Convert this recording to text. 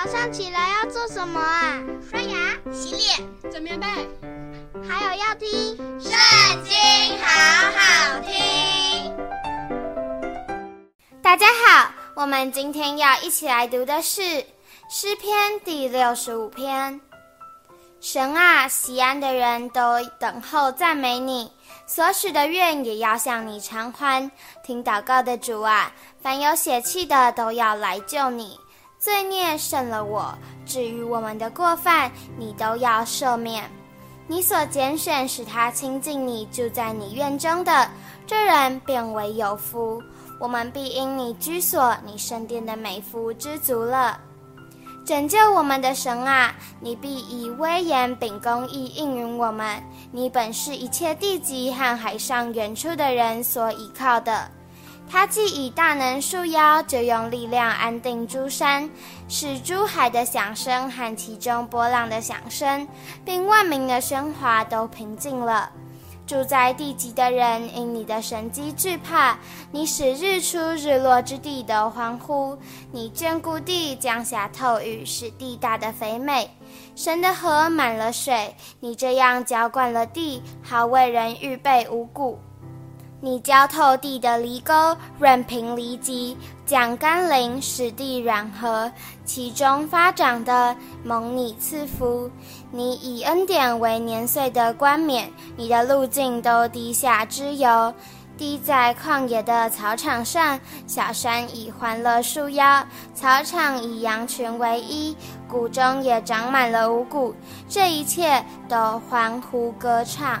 早上起来要做什么啊？刷牙、洗脸、整棉被，还有要听《圣经》，好好听。大家好，我们今天要一起来读的是诗篇第六十五篇。神啊，喜安的人都等候赞美你，所许的愿也要向你偿还。听祷告的主啊，凡有血气的都要来救你。罪孽胜了我，至于我们的过犯，你都要赦免。你所拣选使他亲近你，住在你院中的，这人便为有福。我们必因你居所、你圣殿的美福知足了。拯救我们的神啊，你必以威严秉公义应允我们。你本是一切地极和海上远处的人所倚靠的。他既以大能束腰，就用力量安定诸山，使诸海的响声和其中波浪的响声，并万民的喧哗都平静了。住在地极的人因你的神迹惧怕，你使日出日落之地都欢呼。你眷顾地，降下透雨，使地大的肥美。神的河满了水，你这样浇灌了地，好为人预备五谷。你浇透地的犁沟，润平犁脊，降甘霖，使地软和，其中发长的，蒙你赐福。你以恩典为年岁的冠冕，你的路径都滴下脂油。滴在旷野的草场上，小山以欢乐束腰，草场以羊群为衣，谷中也长满了五谷，这一切都欢呼歌唱。